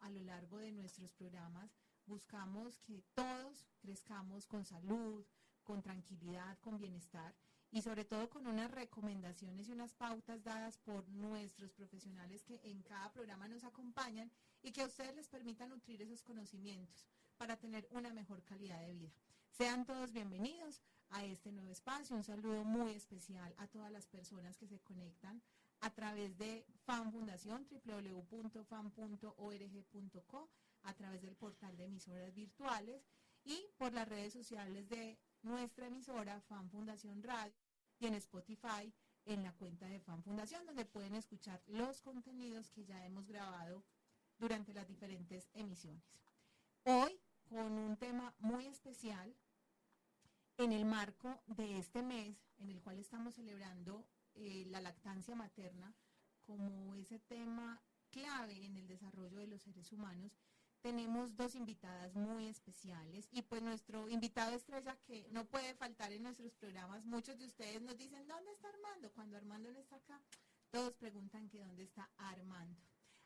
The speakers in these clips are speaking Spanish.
a lo largo de nuestros programas, buscamos que todos crezcamos con salud, con tranquilidad, con bienestar y sobre todo con unas recomendaciones y unas pautas dadas por nuestros profesionales que en cada programa nos acompañan y que a ustedes les permita nutrir esos conocimientos para tener una mejor calidad de vida. Sean todos bienvenidos a este nuevo espacio. Un saludo muy especial a todas las personas que se conectan a través de FAN Fundación, www.fan.org.co, a través del portal de emisoras virtuales y por las redes sociales de nuestra emisora FAN Fundación Radio y en Spotify en la cuenta de Fan Fundación, donde pueden escuchar los contenidos que ya hemos grabado durante las diferentes emisiones. Hoy con un tema muy especial en el marco de este mes en el cual estamos celebrando eh, la lactancia materna como ese tema clave en el desarrollo de los seres humanos tenemos dos invitadas muy especiales y pues nuestro invitado estrella que no puede faltar en nuestros programas. Muchos de ustedes nos dicen, ¿dónde está Armando? Cuando Armando no está acá, todos preguntan que dónde está Armando.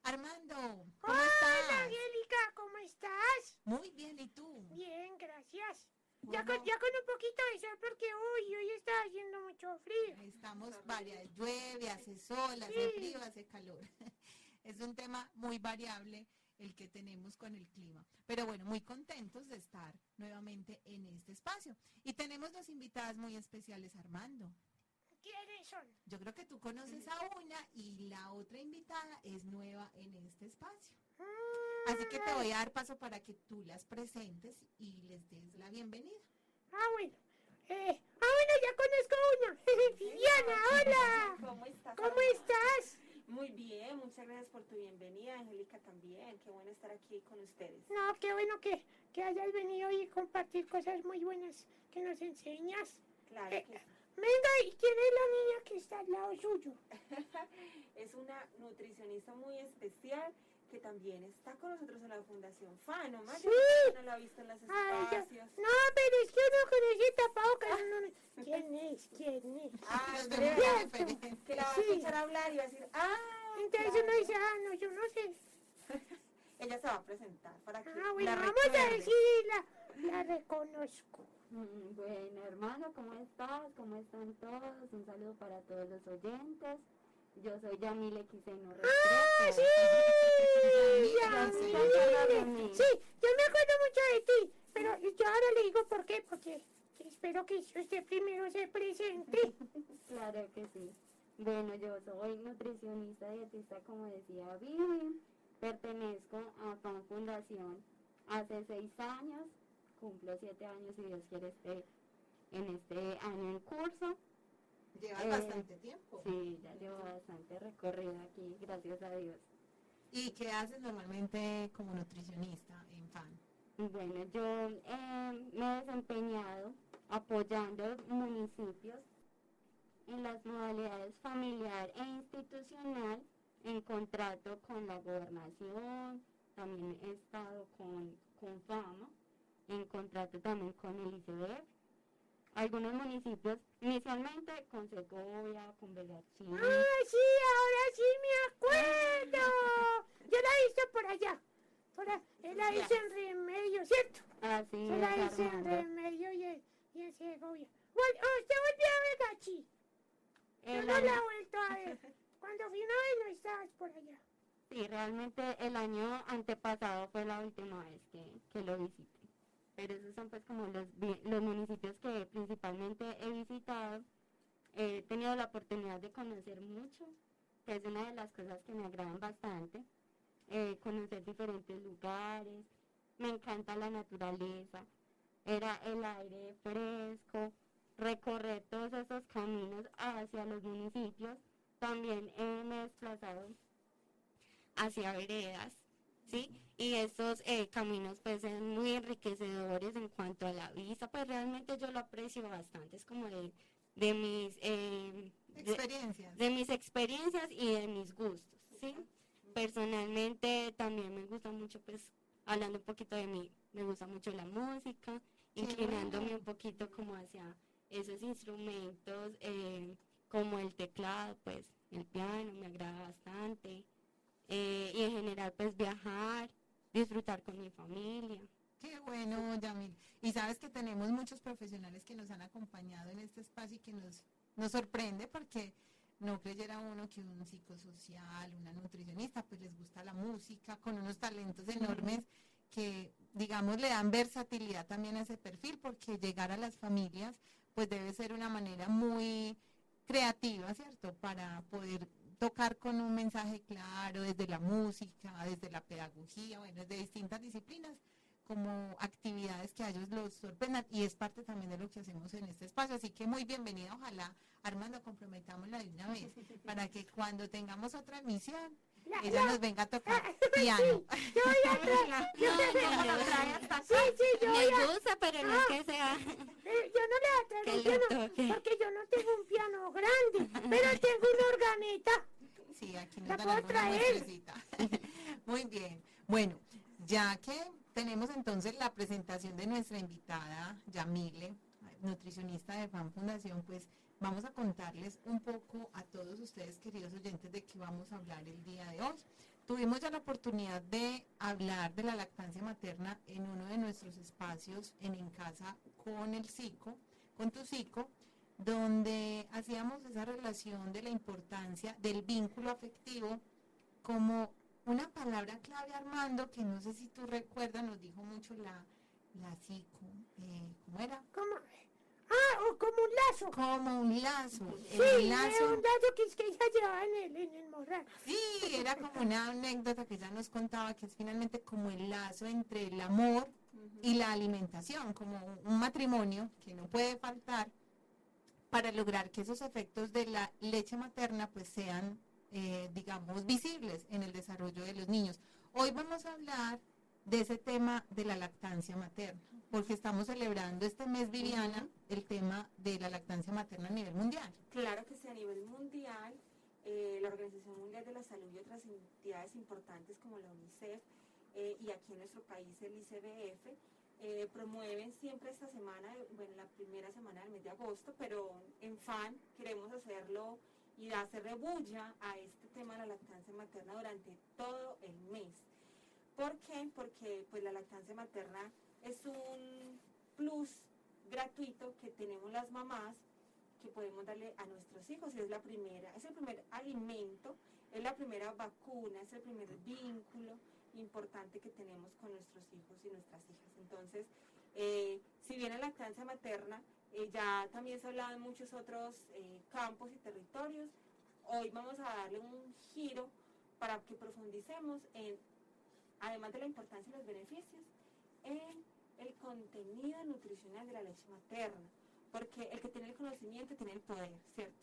Armando, ¿cómo Hola, Angélica, ¿cómo estás? Muy bien, ¿y tú? Bien, gracias. Ya, con, ya con un poquito de sol porque hoy, hoy está haciendo mucho frío. Estamos varias, llueve, hace sol, hace frío, hace calor. es un tema muy variable el que tenemos con el clima. Pero bueno, muy contentos de estar nuevamente en este espacio. Y tenemos dos invitadas muy especiales, Armando. ¿Quiénes son? Yo creo que tú conoces a una y la otra invitada es nueva en este espacio. Así que te voy a dar paso para que tú las presentes y les des la bienvenida. Ah, bueno. Eh, ah, bueno, ya conozco a una. Viviana, hola. ¿Cómo estás? ¿Cómo estás? Muy bien, muchas gracias por tu bienvenida, Angélica también. Qué bueno estar aquí con ustedes. No, qué bueno que, que hayas venido y compartir cosas muy buenas que nos enseñas. Claro Eh, que sí. Venga, ¿y quién es la niña que está al lado suyo? es una nutricionista muy especial que también está con nosotros en la Fundación FA, nomás yo Sí. no la he visto en Ay, yo- espacios. no, pero es que uno con ese tapabocas. no, no, ¿Quién es? ¿Quién es? Ah, Andrea, que la va a escuchar hablar y va a decir, ah, Entonces claro. uno dice, ah, no, yo no sé. Ella se va a presentar para que Ah, bueno, la vamos a recuerde. ver si la, la reconozco. Mm, Bueno, hermano, ¿cómo estás? ¿Cómo están todos? Un saludo para todos los oyentes. Yo soy Yamile Quiseno ¡Ah, sí! Yamile. Sí, yo me acuerdo mucho de ti, pero yo ahora le digo por qué, porque espero que usted primero se presente. Claro que sí. Bueno, yo soy nutricionista dietista, como decía Vivi. Pertenezco a Fan Fundación hace seis años. Cumplo siete años, si Dios quiere, esté en este año en curso. Llevas Eh, bastante tiempo. Sí, ya llevo bastante recorrido aquí, gracias a Dios. ¿Y qué haces normalmente como nutricionista en FAN? Bueno, yo eh, me he desempeñado apoyando municipios en las modalidades familiar e institucional en contrato con la gobernación, también he estado con, con FAMA, en contrato también con el ICBF. Algunos municipios, inicialmente con Segovia, con Belachín, ¡Ah, sí! Ahora sí me acuerdo. Yo la visto por allá. Por a- él la hizo en Remedio, ¿cierto? así Yo la hice en. Remedio y en, y en Segovia. Bueno, ¿Usted volvió a ver Gachi? Yo no la he vuelto a ver. Cuando fui una vez no estabas por allá. Sí, realmente el año antepasado fue la última vez que, que lo visité. Pero esos son pues como los, los municipios que principalmente he visitado. He tenido la oportunidad de conocer mucho, que es una de las cosas que me agradan bastante. eh, conocer diferentes lugares, me encanta la naturaleza, era el aire fresco, recorrer todos esos caminos hacia los municipios. También me he desplazado hacia veredas, ¿sí? Y estos eh, caminos pues son muy enriquecedores en cuanto a la vista, pues realmente yo lo aprecio bastante, es como de, de mis... eh, Experiencias. de mis experiencias y de mis gustos, ¿sí? Personalmente también me gusta mucho, pues, hablando un poquito de mí, me gusta mucho la música, inclinándome bueno. un poquito como hacia esos instrumentos, eh, como el teclado, pues, el piano, me agrada bastante. Y en general pues viajar, disfrutar con mi familia. Qué bueno, Yamil. Y sabes que tenemos muchos profesionales que nos han acompañado en este espacio y que nos, nos sorprende porque no creyera uno que un psicosocial, una nutricionista, pues les gusta la música, con unos talentos enormes que, digamos, le dan versatilidad también a ese perfil, porque llegar a las familias, pues debe ser una manera muy creativa, ¿cierto? Para poder tocar con un mensaje claro desde la música, desde la pedagogía, bueno, desde distintas disciplinas como actividades que a ellos los sorprendan y es parte también de lo que hacemos en este espacio. Así que muy bienvenida, ojalá Armando comprometámosla de una vez para que cuando tengamos otra emisión Ella la- nos venga a tocar Ah, piano. Yo voy a traer, yo, sí, sí, yo voy Me gusta, pero no es que sea eh, yo no le voy a traer un piano porque yo no tengo un piano grande, pero tengo una organeta. Sí, aquí nos La puedo traer. Muy bien. Bueno, ya que tenemos entonces la presentación de nuestra invitada, Yamile, nutricionista de Fan Fundación, pues vamos a contarles un poco a todos ustedes, queridos oyentes, de qué vamos a hablar el día de hoy. Tuvimos ya la oportunidad de hablar de la lactancia materna en uno de nuestros espacios en En Casa con el psico, con tu psico, donde hacíamos esa relación de la importancia del vínculo afectivo como una palabra clave, Armando, que no sé si tú recuerdas, nos dijo mucho la, la psico, eh, ¿cómo era? Como, ah, o como un lazo. Como un lazo, Sí, el era un lazo que ella llevaba en el, en el morral. sí, era como una anécdota que ella nos contaba, que es finalmente como el lazo entre el amor y la alimentación, como un- un matrimonio que no puede faltar para lograr que esos efectos de la leche materna pues sean, eh, digamos, visibles en el desarrollo de los niños. Hoy vamos a hablar de ese tema de la lactancia materna, porque estamos celebrando este mes, Viviana, el tema de la lactancia materna a nivel mundial. Claro que sí, a nivel mundial, eh, la Organización Mundial de la Salud y otras entidades importantes como la UNICEF eh, y aquí en nuestro país el ICBF eh, promueven siempre esta semana, bueno, la primera semana del mes de agosto, pero en FAN queremos hacerlo y hacerle bulla a este tema de la lactancia materna durante todo el mes. ¿Por qué? Porque pues la lactancia materna es un plus gratuito que tenemos las mamás que podemos darle a nuestros hijos es la primera, es el primer alimento, es la primera vacuna, es el primer vínculo importante que tenemos con nuestros hijos y nuestras hijas. Entonces, eh, si bien la lactancia materna eh, ya también se ha hablado en muchos otros eh, campos y territorios, hoy vamos a darle un giro para que profundicemos en, además de la importancia y los beneficios, el contenido nutricional de la leche materna porque el que tiene el conocimiento tiene el poder, ¿cierto?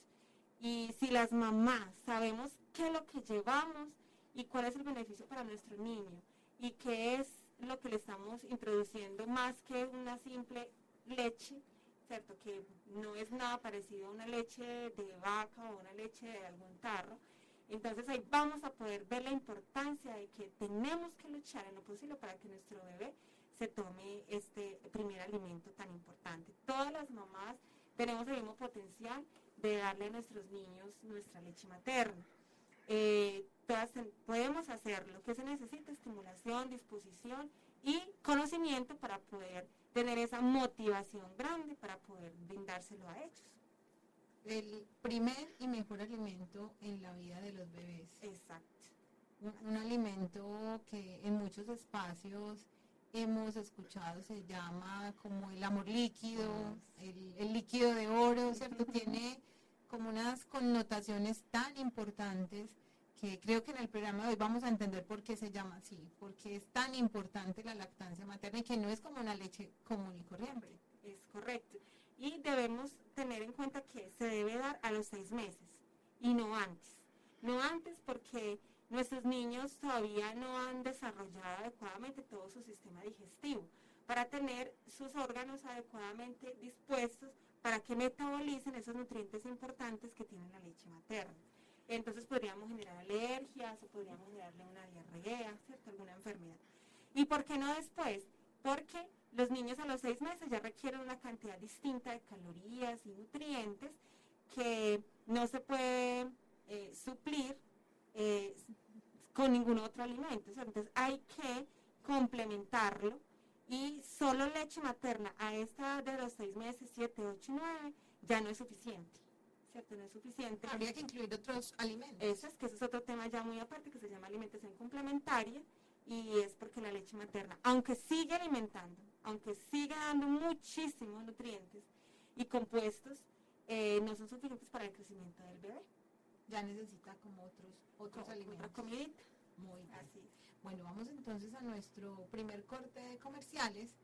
Y si las mamás sabemos qué es lo que llevamos y cuál es el beneficio para nuestro niño y qué es lo que le estamos introduciendo más que una simple leche, ¿cierto? Que no es nada parecido a una leche de vaca o una leche de algún tarro. Entonces ahí vamos a poder ver la importancia de que tenemos que luchar en lo posible para que nuestro bebé se tome este primer alimento tan importante. Todas las mamás tenemos el mismo potencial de darle a nuestros niños nuestra leche materna. Eh, todas podemos hacerlo. ¿Qué se necesita? Estimulación, disposición y conocimiento para poder tener esa motivación grande para poder brindárselo a ellos. El primer y mejor alimento en la vida de los bebés. Exacto. un, un alimento que en muchos espacios hemos escuchado se llama como el amor líquido, el, el líquido de oro, ¿cierto? Tiene como unas connotaciones tan importantes que creo que en el programa de hoy vamos a entender por qué se llama así, porque es tan importante la lactancia materna y que no es como una leche común y corriente. Es correcto. Y debemos tener en cuenta que se debe dar a los seis meses y no antes. No antes porque nuestros niños todavía no han desarrollado adecuadamente todo su sistema digestivo para tener sus órganos adecuadamente dispuestos para que metabolicen esos nutrientes importantes que tiene la leche materna. Entonces podríamos generar alergias o podríamos generarle una diarrea, ¿cierto? Alguna enfermedad. ¿Y por qué no después? Porque los niños a los seis meses ya requieren una cantidad distinta de calorías y nutrientes que no se puede eh, suplir eh, con ningún otro alimento. Entonces hay que complementarlo y solo leche materna a esta de los seis meses, siete, ocho, nueve, ya no es suficiente. ¿Cierto? No es suficiente. Habría que incluir otros alimentos. Eso es que ese es otro tema ya muy aparte que se llama alimentación complementaria y es porque la leche materna, aunque sigue alimentando, aunque sigue dando muchísimos nutrientes y compuestos, eh, no son suficientes para el crecimiento del bebé. Ya necesita como otros, otros alimentos. comidita. Muy bien. Así. Bueno, vamos entonces a nuestro primer corte de comerciales.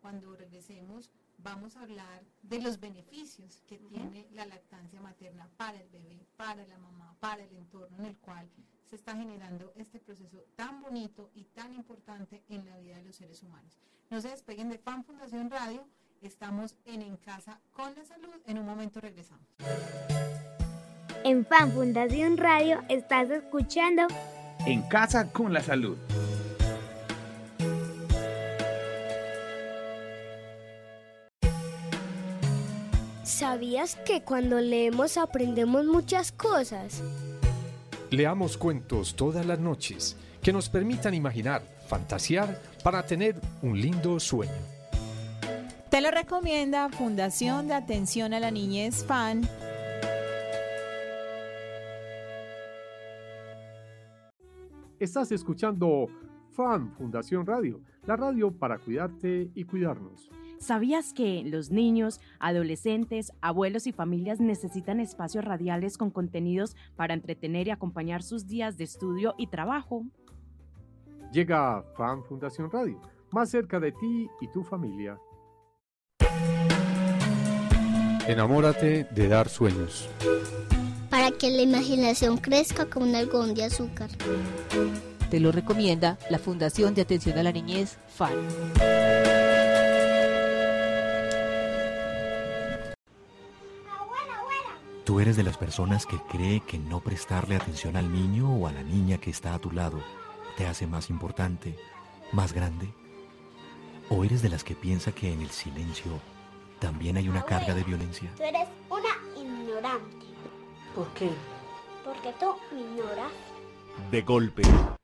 Cuando regresemos vamos a hablar de los beneficios que tiene la lactancia materna para el bebé, para la mamá, para el entorno en el cual se está generando este proceso tan bonito y tan importante en la vida de los seres humanos. No se despeguen de Fan Fundación Radio. Estamos en En Casa con la Salud. En un momento regresamos. En Fan Fundación Radio estás escuchando En casa con la salud. ¿Sabías que cuando leemos aprendemos muchas cosas? Leamos cuentos todas las noches que nos permitan imaginar, fantasear para tener un lindo sueño. Te lo recomienda Fundación de Atención a la Niñez FAN. Estás escuchando FAN Fundación Radio, la radio para cuidarte y cuidarnos. ¿Sabías que los niños, adolescentes, abuelos y familias necesitan espacios radiales con contenidos para entretener y acompañar sus días de estudio y trabajo? Llega FAN Fundación Radio, más cerca de ti y tu familia. Enamórate de dar sueños. Para que la imaginación crezca como un algodón de azúcar. Te lo recomienda la Fundación de Atención a la Niñez, FAN. ¿Tú eres de las personas que cree que no prestarle atención al niño o a la niña que está a tu lado te hace más importante, más grande? ¿O eres de las que piensa que en el silencio también hay una carga de violencia? Tú eres una ignorante, ¿Por qué? porque tú me ignoras. De golpe,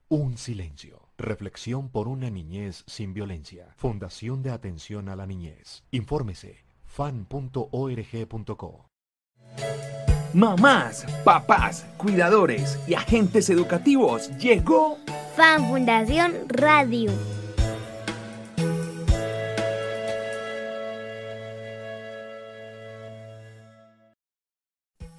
un silencio. Reflexión por una niñez sin violencia. Fundación de Atención a la Niñez. Infórmese fan.org.co. Mamás, papás, cuidadores y agentes educativos, llegó Fan Fundación Radio.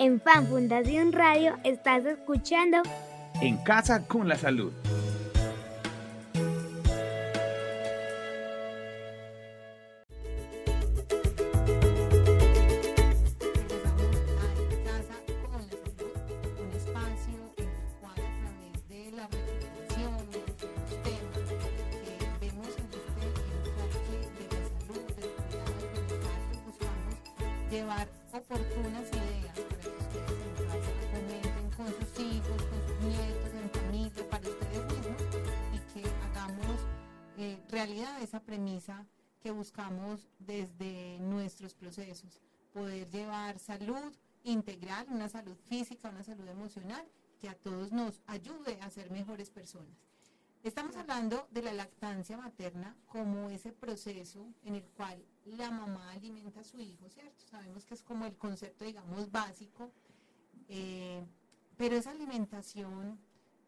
En Fan Fundación Radio estás escuchando En casa con la salud. Integral, una salud física, una salud emocional, que a todos nos ayude a ser mejores personas. Estamos hablando de la lactancia materna como ese proceso en el cual la mamá alimenta a su hijo, ¿cierto? Sabemos que es como el concepto, digamos, básico, eh, pero esa alimentación,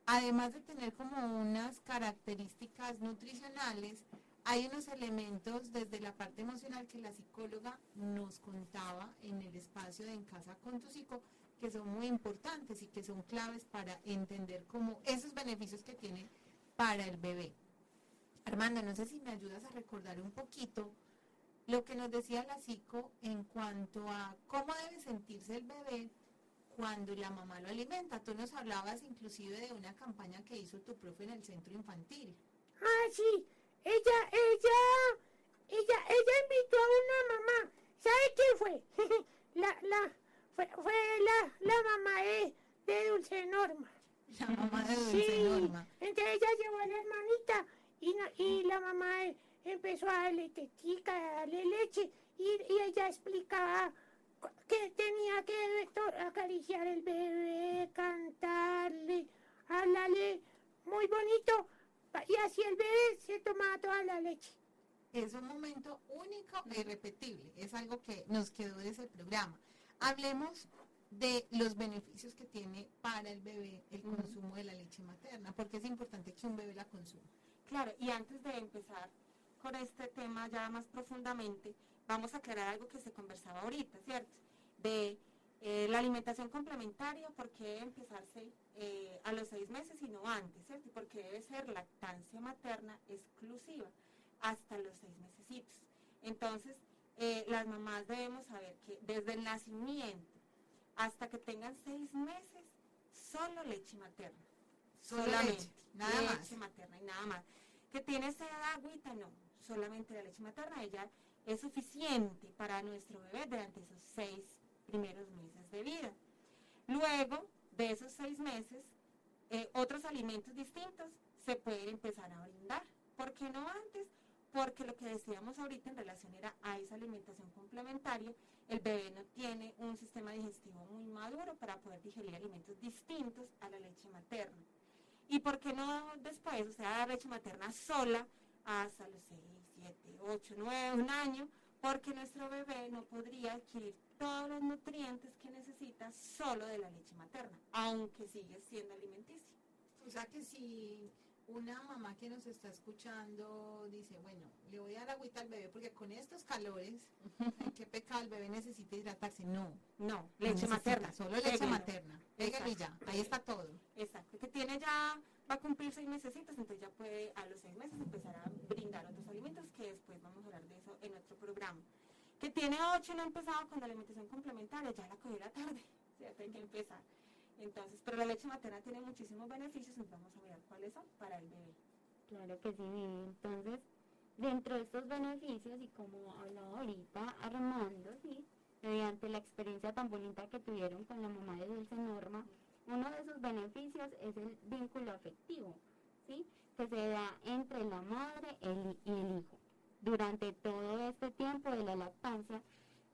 además de tener como unas características nutricionales, hay unos elementos desde la parte emocional que la psicóloga nos contaba en el espacio de En Casa con tu psico, que son muy importantes y que son claves para entender como esos beneficios que tiene para el bebé. Armando, no sé si me ayudas a recordar un poquito lo que nos decía la psico en cuanto a cómo debe sentirse el bebé cuando la mamá lo alimenta. Tú nos hablabas inclusive de una campaña que hizo tu profe en el centro infantil. Ah, sí, ella, ella, ella, ella invitó a una mamá. ¿Sabe quién fue? la, la, fue, fue la, la mamá de, de Dulce Norma. La mamá de Dulce Sí, Norma. entonces ella llevó a la hermanita y, na- y la mamá eh, empezó a darle tetica, a darle leche y, y ella explicaba que tenía que acariciar el bebé, cantarle, hablarle muy bonito y así el bebé se tomaba toda la leche. Es un momento único e irrepetible. Es algo que nos quedó de ese programa. Hablemos de los beneficios que tiene para el bebé el consumo de la leche materna, porque es importante que un bebé la consuma. Claro, y antes de empezar con este tema ya más profundamente, vamos a aclarar algo que se conversaba ahorita, ¿cierto? De eh, la alimentación complementaria, por qué debe empezarse eh, a los seis meses y no antes, ¿cierto? Y por qué debe ser lactancia materna exclusiva hasta los seis mesecitos. Entonces, eh, las mamás debemos saber que desde el nacimiento hasta que tengan seis meses, solo leche materna. Solo solamente. leche, nada leche más. materna y nada más. Que tiene sed de agüita, no. Solamente la leche materna, ella es suficiente para nuestro bebé durante esos seis primeros meses de vida. Luego de esos seis meses, eh, otros alimentos distintos se pueden empezar a brindar. ¿Por qué no antes? Porque lo que decíamos ahorita en relación era a esa alimentación complementaria, el bebé no tiene un sistema digestivo muy maduro para poder digerir alimentos distintos a la leche materna. ¿Y por qué no después, o sea, dar leche materna sola hasta los 6, 7, 8, 9, un año? Porque nuestro bebé no podría adquirir todos los nutrientes que necesita solo de la leche materna, aunque sigue siendo alimenticia. O sea que si una mamá que nos está escuchando dice, bueno, le voy a dar agüita al bebé porque con estos calores, qué pecado, el bebé necesita hidratarse. No, No, leche materna. Solo leche Pégalo. materna. Pégalo y ya, ahí está todo. Exacto, que tiene ya, va a cumplir seis meses, entonces ya puede a los seis meses empezar a brindar otros alimentos, que después vamos a hablar de eso en otro programa. Que tiene ocho y no ha empezado con la alimentación complementaria, ya la cogió la tarde, o sea, tiene que empezar. Entonces, pero la leche materna tiene muchísimos beneficios, entonces vamos a ver cuáles son para el bebé. Claro que sí, entonces dentro de estos beneficios y como hablaba ahorita Armando, sí, mediante la experiencia tan bonita que tuvieron con la mamá de Dulce Norma, uno de esos beneficios es el vínculo afectivo, sí, que se da entre la madre y el hijo. Durante todo este tiempo de la lactancia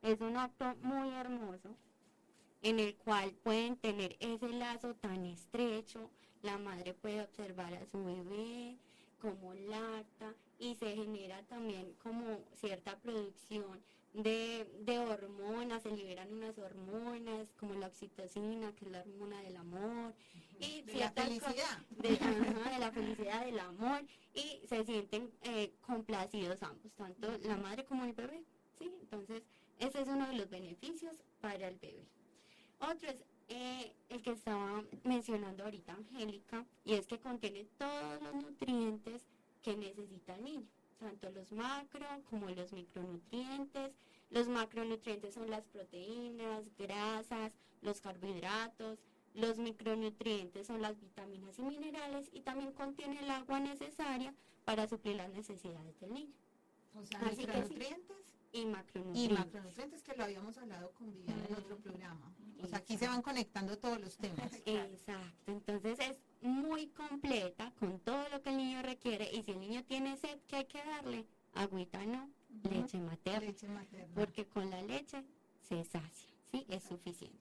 es un acto muy hermoso en el cual pueden tener ese lazo tan estrecho, la madre puede observar a su bebé, como lacta y se genera también como cierta producción de, de hormonas, se liberan unas hormonas como la oxitocina, que es la hormona del amor, y De la felicidad. de, ajá, de la felicidad, del amor, y se sienten eh, complacidos ambos, tanto la madre como el bebé, ¿sí? Entonces, ese es uno de los beneficios para el bebé. Otro es eh, el que estaba mencionando ahorita Angélica, y es que contiene todos los nutrientes que necesita el niño, tanto los macro como los micronutrientes. Los macronutrientes son las proteínas, grasas, los carbohidratos. Los micronutrientes son las vitaminas y minerales y también contiene el agua necesaria para suplir las necesidades del niño. O sea, Así que sí. micronutrientes Y y macronutrientes. macronutrientes que lo habíamos hablado con Viviana en otro programa. O sea, aquí se van conectando todos los temas. Exacto, entonces es muy completa con todo lo que el niño requiere y si el niño tiene sed, ¿qué hay que darle? Agüita no, leche materna, Leche materna. porque con la leche se sacia, ¿sí? Es suficiente.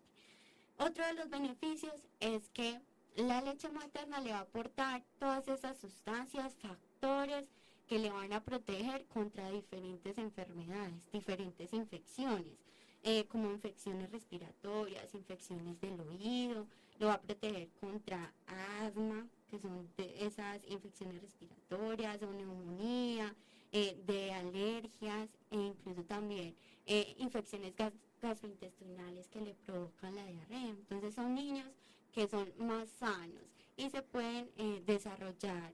Otro de los beneficios es que la leche materna le va a aportar todas esas sustancias, factores que le van a proteger contra diferentes enfermedades, diferentes infecciones, eh, como infecciones respiratorias, infecciones del oído, lo va a proteger contra asma, que son de esas infecciones respiratorias, o neumonía, eh, de alergias e incluso también eh, infecciones gas- gastrointestinales que le provocan la diarrea. Entonces son niños que son más sanos y se pueden eh, desarrollar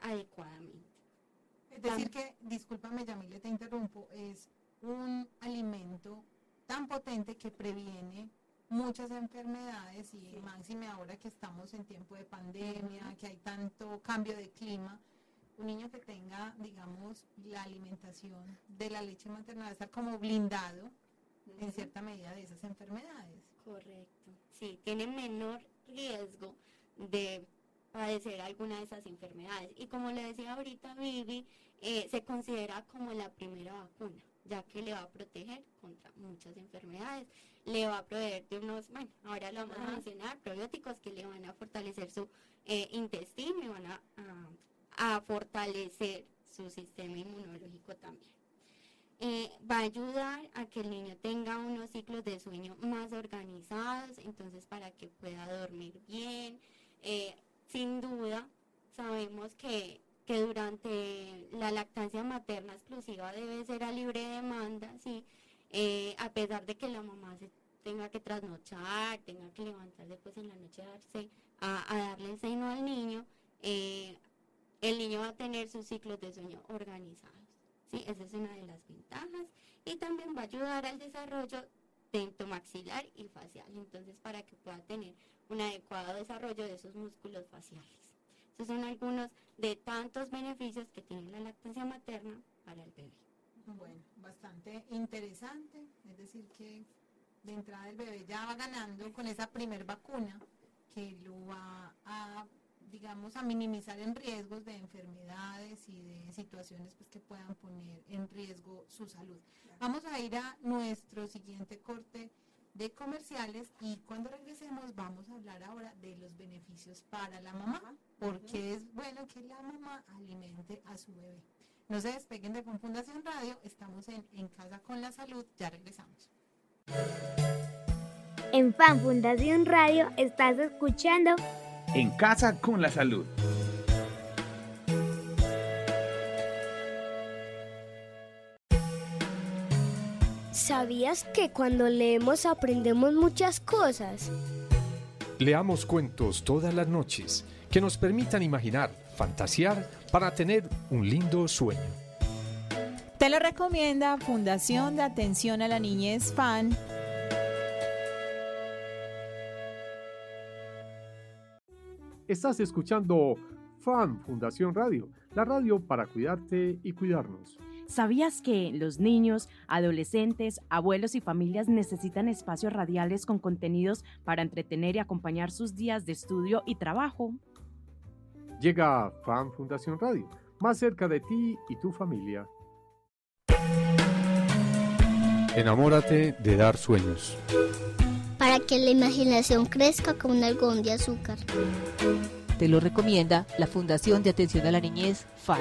adecuadamente. Es decir que, discúlpame Yamile, te interrumpo, es un alimento tan potente que previene muchas enfermedades y máxime ahora que estamos en tiempo de pandemia, que hay tanto cambio de clima, un niño que tenga, digamos, la alimentación de la leche materna va a estar como blindado en cierta medida de esas enfermedades. Correcto. Sí, tiene menor riesgo de padecer alguna de esas enfermedades. Y como le decía ahorita Vivi, eh, se considera como la primera vacuna, ya que le va a proteger contra muchas enfermedades. Le va a proveer de unos, bueno, ahora lo vamos a mencionar, probióticos que le van a fortalecer su eh, intestino y van a, a, fortalecer su sistema inmunológico también. Eh, va a ayudar a que el niño tenga unos ciclos de sueño más organizados, entonces para que pueda dormir bien. sin duda, sabemos que que durante la lactancia materna exclusiva debe ser a libre demanda, ¿sí? Eh, a pesar de que la mamá se tenga que trasnochar, tenga que levantarse pues en la noche a, darle el al niño, eh, el niño va a tener sus ciclos de sueño organizados. ¿sí? Esa es una de las ventajas y también va a ayudar al desarrollo maxilar y facial, entonces para que pueda tener un adecuado desarrollo de esos músculos faciales. Estos son algunos de tantos beneficios que tiene la lactancia materna para el bebé. Bueno, bastante interesante, es decir que de entrada el bebé ya va ganando con esa primer vacuna que lo va a digamos a minimizar en riesgos de enfermedades y de situaciones pues que puedan poner en riesgo su salud. Vamos a ir a nuestro siguiente corte de comerciales y cuando regresemos vamos a hablar ahora de los beneficios para la mamá, porque es bueno que la mamá alimente a su bebé. No se despeguen de Fundación Radio, estamos en, en Casa con la Salud, ya regresamos. En Fan Fundación Radio estás escuchando En Casa con la Salud. ¿Sabías que cuando leemos aprendemos muchas cosas? Leamos cuentos todas las noches que nos permitan imaginar, fantasear para tener un lindo sueño. Te lo recomienda Fundación de Atención a la Niñez FAN. Estás escuchando FAN Fundación Radio, la radio para cuidarte y cuidarnos. ¿Sabías que los niños, adolescentes, abuelos y familias necesitan espacios radiales con contenidos para entretener y acompañar sus días de estudio y trabajo? Llega Fan Fundación Radio, más cerca de ti y tu familia. Enamórate de dar sueños. Para que la imaginación crezca como un algodón de azúcar. Te lo recomienda la Fundación de Atención a la Niñez, FAN.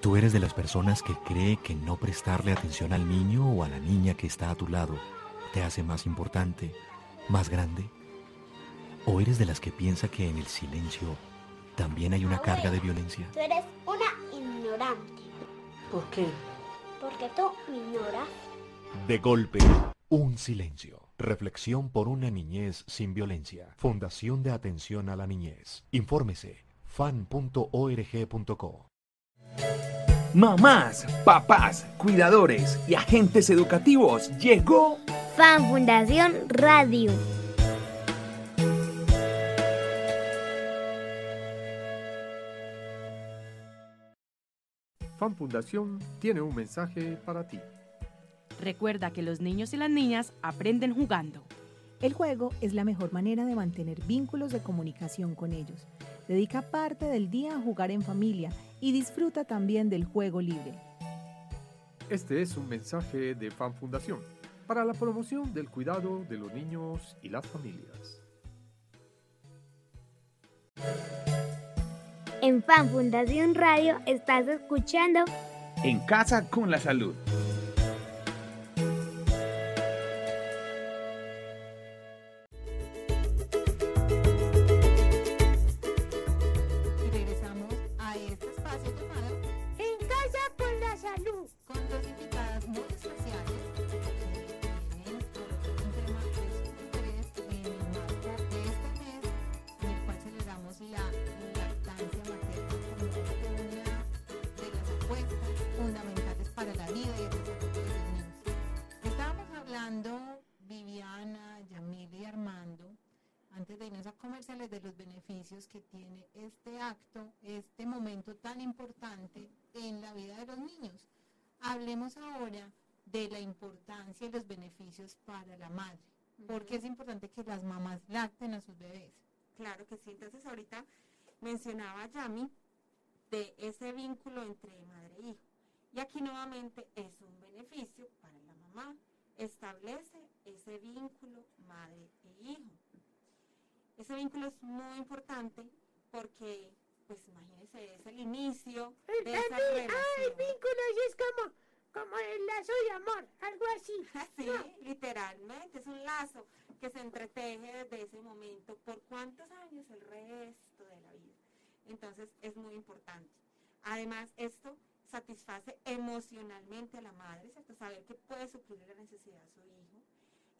Tú eres de las personas que cree que no prestarle atención al niño o a la niña que está a tu lado te hace más importante, más grande. ¿O eres de las que piensa que en el silencio también hay una carga de violencia? Tú eres una ignorante. ¿Por qué? Porque tú ignoras. De golpe, un silencio. Reflexión por una niñez sin violencia. Fundación de Atención a la Niñez. Infórmese fan.org.co. Mamás, papás, cuidadores y agentes educativos, llegó Fan Fundación Radio. Fan Fundación tiene un mensaje para ti. Recuerda que los niños y las niñas aprenden jugando. El juego es la mejor manera de mantener vínculos de comunicación con ellos. Dedica parte del día a jugar en familia y disfruta también del juego libre. Este es un mensaje de Fan Fundación para la promoción del cuidado de los niños y las familias. En Fan Fundación Radio estás escuchando En Casa con la Salud. De la importancia y los beneficios para la madre. Porque es importante que las mamás lacten a sus bebés. Claro que sí. Entonces ahorita mencionaba Yami de ese vínculo entre madre e hijo. Y aquí nuevamente es un beneficio para la mamá. Establece ese vínculo madre e hijo. Ese vínculo es muy importante porque, pues imagínense, es el inicio de esa Ah, relación. vínculos es como, como el lazo de amor, algo así. Sí, ¿no? literalmente, es un lazo que se entreteje desde ese momento por cuántos años el resto de la vida. Entonces es muy importante. Además, esto satisface emocionalmente a la madre, ¿cierto? Saber que puede suplir la necesidad de su hijo.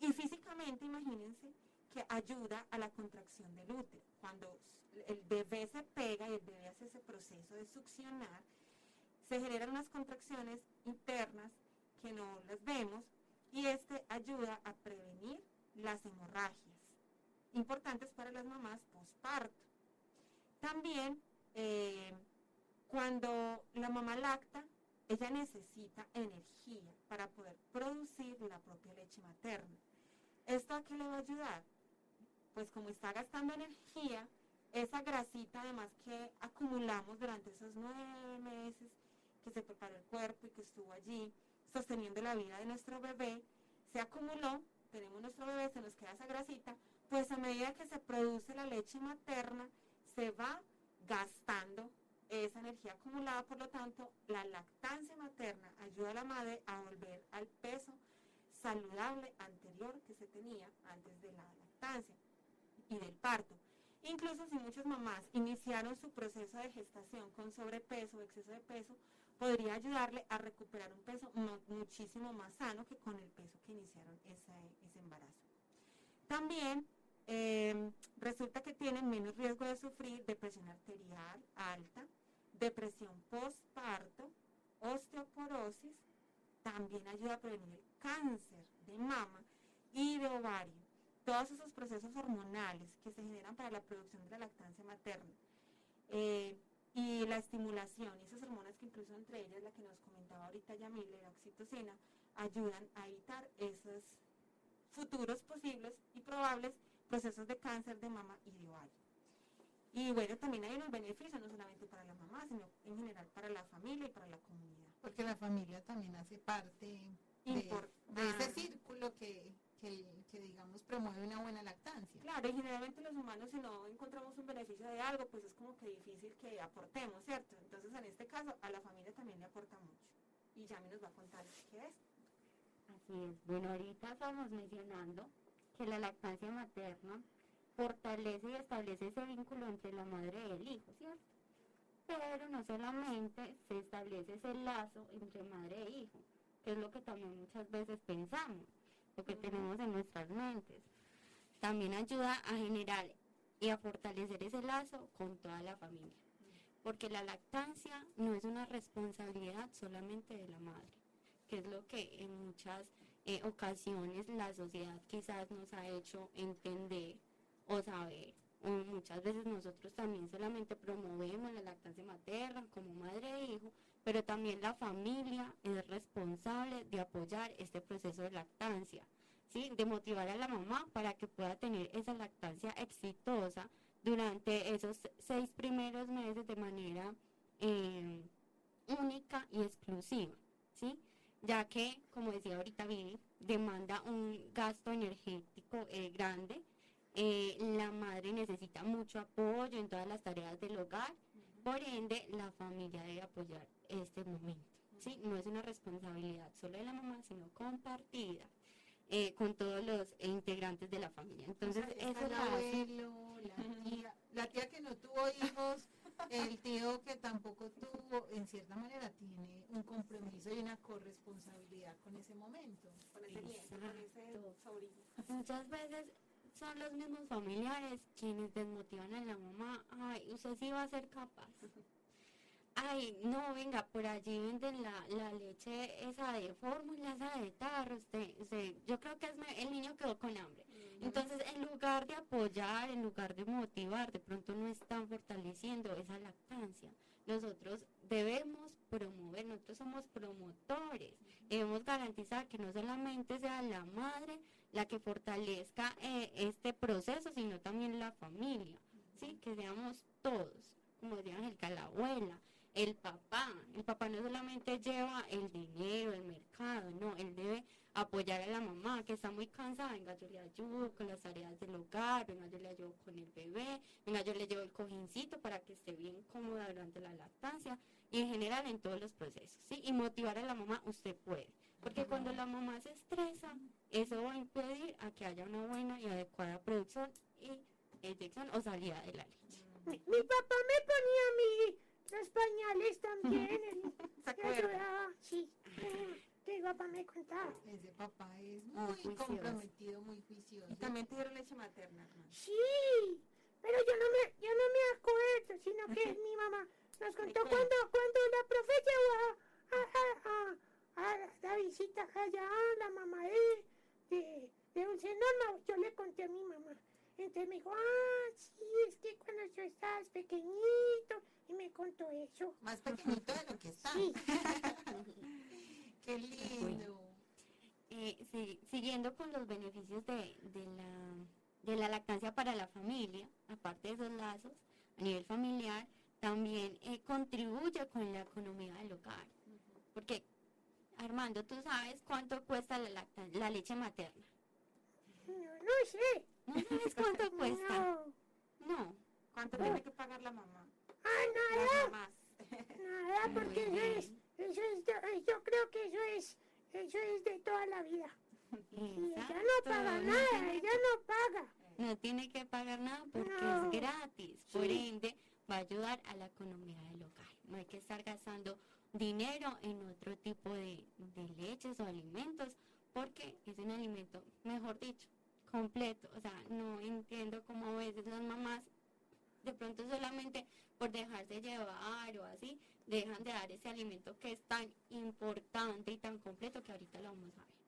Y físicamente, imagínense que ayuda a la contracción del útero. Cuando el bebé se pega y el bebé hace ese proceso de succionar, se generan unas contracciones internas que no las vemos y este ayuda a prevenir las hemorragias importantes para las mamás posparto. También eh, cuando la mamá lacta, ella necesita energía para poder producir la propia leche materna. ¿Esto a qué le va a ayudar? Pues como está gastando energía, esa grasita además que acumulamos durante esos nueve meses que se preparó el cuerpo y que estuvo allí sosteniendo la vida de nuestro bebé, se acumuló, tenemos nuestro bebé, se nos queda esa grasita, pues a medida que se produce la leche materna, se va gastando esa energía acumulada, por lo tanto, la lactancia materna ayuda a la madre a volver al peso saludable anterior que se tenía antes de la lactancia y del parto. Incluso si muchas mamás iniciaron su proceso de gestación con sobrepeso exceso de peso, podría ayudarle a recuperar un peso mu- muchísimo más sano que con el peso que iniciaron ese, ese embarazo. También eh, resulta que tienen menos riesgo de sufrir depresión arterial alta, depresión postparto, osteoporosis, también ayuda a prevenir el cáncer de mama y de ovario. Todos esos procesos hormonales que se generan para la producción de la lactancia materna. Eh, y la estimulación y esas hormonas que incluso entre ellas la que nos comentaba ahorita Yamile, la oxitocina, ayudan a evitar esos futuros posibles y probables procesos de cáncer de mama y de ovario. Y bueno, también hay unos beneficios, no solamente para la mamá, sino en general para la familia y para la comunidad. Porque la familia también hace parte de, de ese círculo que, que, que, digamos, promueve una buena lactancia. Claro, y generalmente los humanos si no encontramos un beneficio de algo, pues es como que difícil que aportemos, ¿cierto? Entonces en este caso a la familia también le aporta mucho. Y Yami nos va a contar qué es. Así es. Bueno, ahorita estamos mencionando que la lactancia materna fortalece y establece ese vínculo entre la madre y el hijo, ¿cierto? Pero no solamente se establece ese lazo entre madre e hijo, que es lo que también muchas veces pensamos, lo que tenemos en nuestras mentes. También ayuda a generar y a fortalecer ese lazo con toda la familia. Porque la lactancia no es una responsabilidad solamente de la madre, que es lo que en muchas eh, ocasiones la sociedad quizás nos ha hecho entender o saber. Muchas veces nosotros también solamente promovemos la lactancia materna como madre e hijo, pero también la familia es responsable de apoyar este proceso de lactancia, ¿sí? de motivar a la mamá para que pueda tener esa lactancia exitosa durante esos seis primeros meses de manera eh, única y exclusiva, ¿sí? ya que, como decía ahorita Vivi, demanda un gasto energético eh, grande, eh, la madre necesita mucho apoyo en todas las tareas del hogar, por ende la familia debe apoyar este momento. ¿sí? No es una responsabilidad solo de la mamá, sino compartida eh, con todos los integrantes de la familia. Entonces, O sea, eso el abuelo, la tía, la tía que no tuvo hijos, el tío que tampoco tuvo, en cierta manera tiene un compromiso y una corresponsabilidad con ese momento. Con ese nieto, con ese sobrino. Muchas veces son los mismos familiares quienes desmotivan a la mamá. Ay, usted sí va a ser capaz. Ay, no, venga, por allí venden la, la leche esa de fórmula, esa de tarro. Usted, usted, yo creo que es me- el niño quedó con hambre. Entonces, en lugar de apoyar, en lugar de motivar, de pronto no están fortaleciendo esa lactancia. Nosotros debemos promover, nosotros somos promotores, debemos garantizar que no solamente sea la madre la que fortalezca eh, este proceso, sino también la familia, ¿sí? Que seamos todos, como decía Angélica, la abuela, el papá. El papá no solamente lleva el dinero, el mercado, no, él debe apoyar a la mamá que está muy cansada, venga yo le ayudo con las tareas del hogar, venga yo le ayudo con el bebé, venga yo le llevo el cojincito para que esté bien cómoda durante la lactancia y en general en todos los procesos, ¿sí? Y motivar a la mamá, usted puede, porque cuando la mamá se estresa, eso va a impedir a que haya una buena y adecuada producción y eyección o salida de la leche. Mi, mi papá me ponía a mí los pañales también. ¿Se acuerda? sí. Que papá me contaba. Ese papá es Muy comprometido, muy juicioso. Y también te dieron leche materna, hermano. Sí, pero yo no me, yo no me acuerdo, sino que mi mamá nos contó cuando, cuando la profe llevó a, a, a, a la visita allá a la mamá de, de, de Dulce Norma, yo le conté a mi mamá. Entonces me dijo, ah, sí, es que cuando yo estaba pequeñito, y me contó eso. Más pequeñito de lo que está. Sí. Qué lindo. Eh, sí, siguiendo con los beneficios de, de la, de la lactancia para la familia, aparte de esos lazos, a nivel familiar, también eh, contribuye con la economía del hogar. Porque, Armando, ¿tú sabes cuánto cuesta la, la leche materna? No, no sé. ¿No sabes cuánto cuesta? No. No. ¿Cuánto tiene que pagar la mamá? Ah, Las nada, mamás. nada, porque eso es, eso es, de- yo creo que eso es, eso es de toda la vida. Y ella no paga Exacto, nada, tiene ella no paga. no tiene que pagar nada porque No. es gratis. Por Sí. ende, va a ayudar a la economía del hogar. No hay que estar gastando dinero en otro tipo de, de leches o alimentos porque es un alimento, mejor dicho, completo. O sea, no entiendo cómo a veces las mamás de pronto solamente por dejarse llevar o así, dejan de dar ese alimento que es tan importante y tan completo que ahorita lo vamos a ver.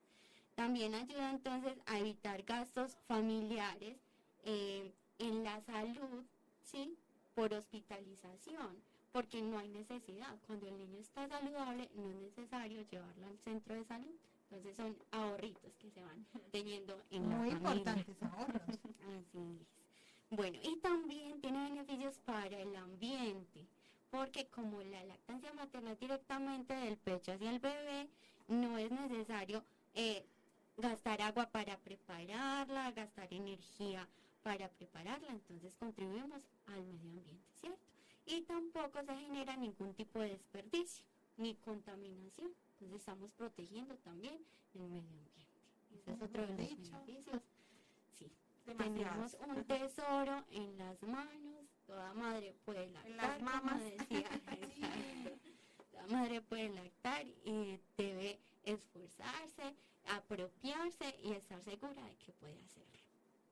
También ayuda entonces a evitar gastos familiares eh, en la salud, ¿sí? Por hospitalización, porque no hay necesidad. Cuando el niño está saludable, no es necesario llevarlo al centro de salud. Entonces son ahorritos que se van teniendo en Muy importantes ahorros. Así es. Bueno, y también tiene beneficios para el ambiente, porque como la lactancia materna es directamente del pecho hacia el bebé, no es necesario eh, gastar agua para prepararla, gastar energía para prepararla, entonces contribuimos al medio ambiente, ¿cierto? Y tampoco se genera ningún tipo de desperdicio ni contaminación, entonces estamos protegiendo también el medio ambiente. Ese es otro de los beneficios. Sí, tenemos un tesoro en las manos, toda madre puede lactar, las mamas. decía. La madre puede lactar y debe esforzarse, apropiarse y estar segura de que puede hacerlo.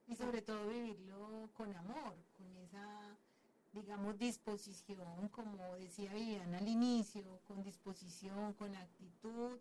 Y sobre todo vivirlo con amor, con esa, digamos, disposición, como decía Viviana al inicio, con disposición, con actitud.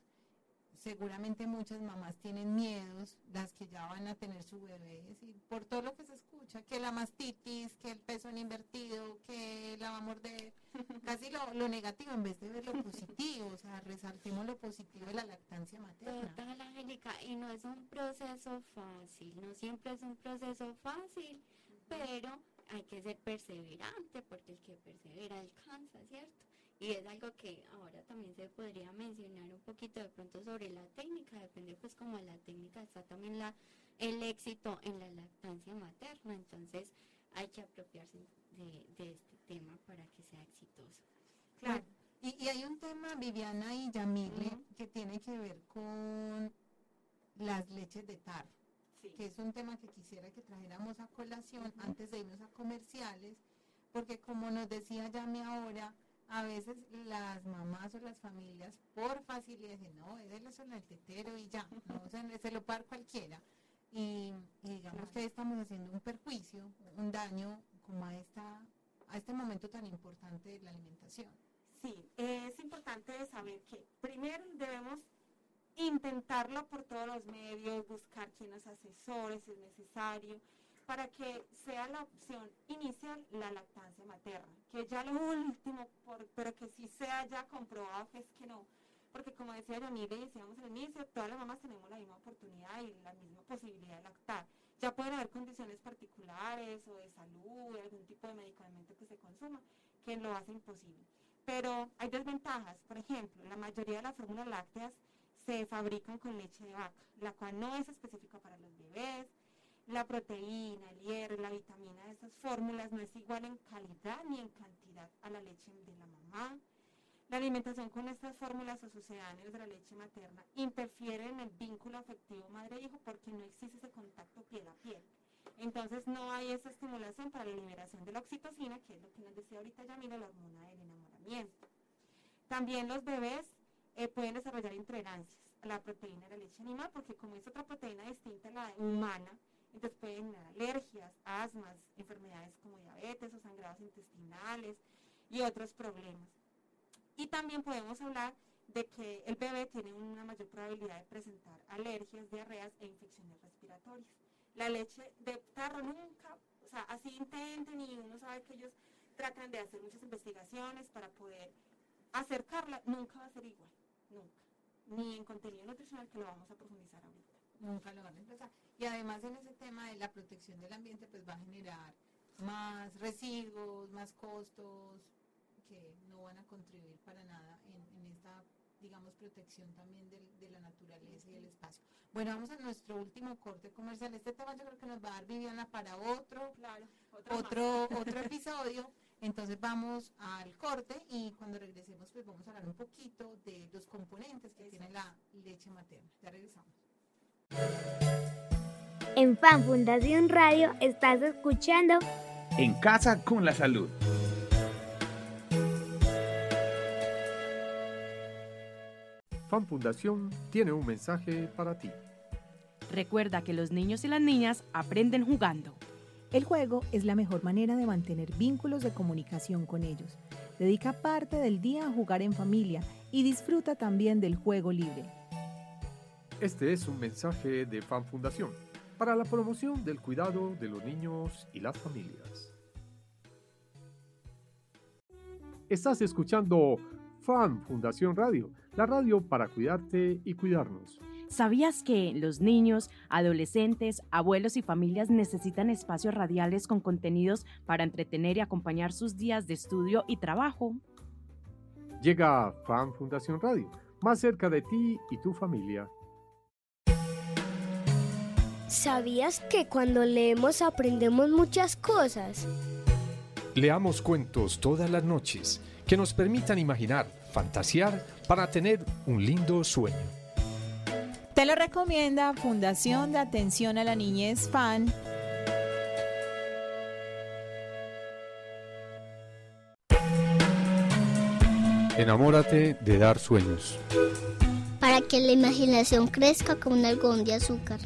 Seguramente muchas mamás tienen miedos, las que ya van a tener su bebé, y por todo lo que se escucha, que la mastitis, que el pezón invertido, que la va a morder, casi lo, lo negativo en vez de ver lo positivo, o sea, resaltemos lo positivo de la lactancia materna. Total, Angélica, y no es un proceso fácil, no siempre es un proceso fácil, pero hay que ser perseverante, porque el que persevera alcanza, ¿cierto? Y es algo que ahora también se podría mencionar un poquito de pronto sobre la técnica, depende pues como la técnica está también la, el éxito en la lactancia materna, entonces hay que apropiarse de, de este tema para que sea exitoso. Claro. Y, y hay un tema, Viviana y Yamile, que tiene que ver con las leches de tarro, Sí. que es un tema que quisiera que trajéramos a colación antes de irnos a comerciales, porque como nos decía Yami ahora, a veces las mamás o las familias por facilidad dicen, no, en el tetero y ya, no, o sea, se lo par cualquiera. Y, y digamos que ahí estamos haciendo un perjuicio, un daño como a, esta, a este momento tan importante de la alimentación. Sí, es importante saber que primero debemos intentarlo por todos los medios, buscar quién nos asesore si es necesario, para que sea la opción inicial la lactancia materna, que ya lo último, pero que sí sea ya comprobado que es que no. Porque como decía Yamile y decíamos al inicio, todas las mamás tenemos la misma oportunidad y la misma posibilidad de lactar. Ya pueden haber condiciones particulares o de salud, algún tipo de medicamento que se consuma, que lo hace imposible. Pero hay desventajas. Por ejemplo, la mayoría de las fórmulas lácteas se fabrican con leche de vaca, la cual no es específica para los bebés. La proteína, el hierro, la vitamina de estas fórmulas no es igual en calidad ni en cantidad a la leche de la mamá. La alimentación con estas fórmulas o sucedáneos de la leche materna interfiere en el vínculo afectivo madre-hijo porque no existe ese contacto piel a piel. Entonces no hay esa estimulación para la liberación de la oxitocina, que es lo que nos decía ahorita Yamila, la hormona del enamoramiento. También los bebés eh, pueden desarrollar intolerancias a la proteína de la leche animal, porque como es otra proteína distinta a la humana, entonces pueden alergias, asmas, enfermedades como diabetes o sangrados intestinales y otros problemas. Y también podemos hablar de que el bebé tiene una mayor probabilidad de presentar alergias, diarreas e infecciones respiratorias. La leche de tarro nunca, o sea, así intenten y uno sabe que ellos tratan de hacer muchas investigaciones para poder acercarla, nunca va a ser igual nunca. Ni en contenido nutricional que lo vamos a profundizar ahorita. Nunca lo van a empezar. Y además en ese tema de la protección del ambiente, pues va a generar más residuos, más costos que no van a contribuir para nada en, esta, digamos, protección también de, la naturaleza y el espacio. Bueno, vamos a nuestro último corte comercial. Este tema yo creo que nos va a dar Viviana para otro, claro, otro, otro episodio. Entonces vamos al corte y cuando regresemos pues vamos a hablar un poquito de los componentes que tiene la leche materna. Ya regresamos. En Fan Fundación Radio estás escuchando En Casa con la Salud. Fan Fundación tiene un mensaje para ti. Recuerda que los niños y las niñas aprenden jugando. El juego es la mejor manera de mantener vínculos de comunicación con ellos. Dedica parte del día a jugar en familia y disfruta también del juego libre. Este es un mensaje de Fan Fundación para la promoción del cuidado de los niños y las familias. Estás escuchando Fan Fundación Radio, la radio para cuidarte y cuidarnos. ¿Sabías que los niños, adolescentes, abuelos y familias necesitan espacios radiales con contenidos para entretener y acompañar sus días de estudio y trabajo? Llega Fan Fundación Radio, más cerca de ti y tu familia. ¿Sabías que cuando leemos aprendemos muchas cosas? Leamos cuentos todas las noches que nos permitan imaginar, fantasear para tener un lindo sueño. Te lo recomienda Fundación de Atención a la Niñez FAN. Enamórate de dar sueños. Para que la imaginación crezca como un algodón de azúcar.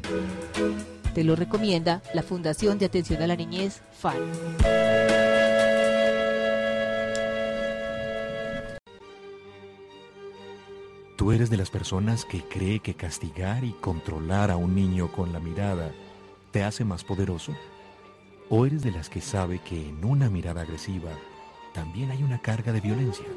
Te lo recomienda la Fundación de Atención a la Niñez FAN. ¿Tú eres de las personas que cree que castigar y controlar a un niño con la mirada te hace más poderoso? ¿O eres de las que sabe que en una mirada agresiva también hay una carga de violencia?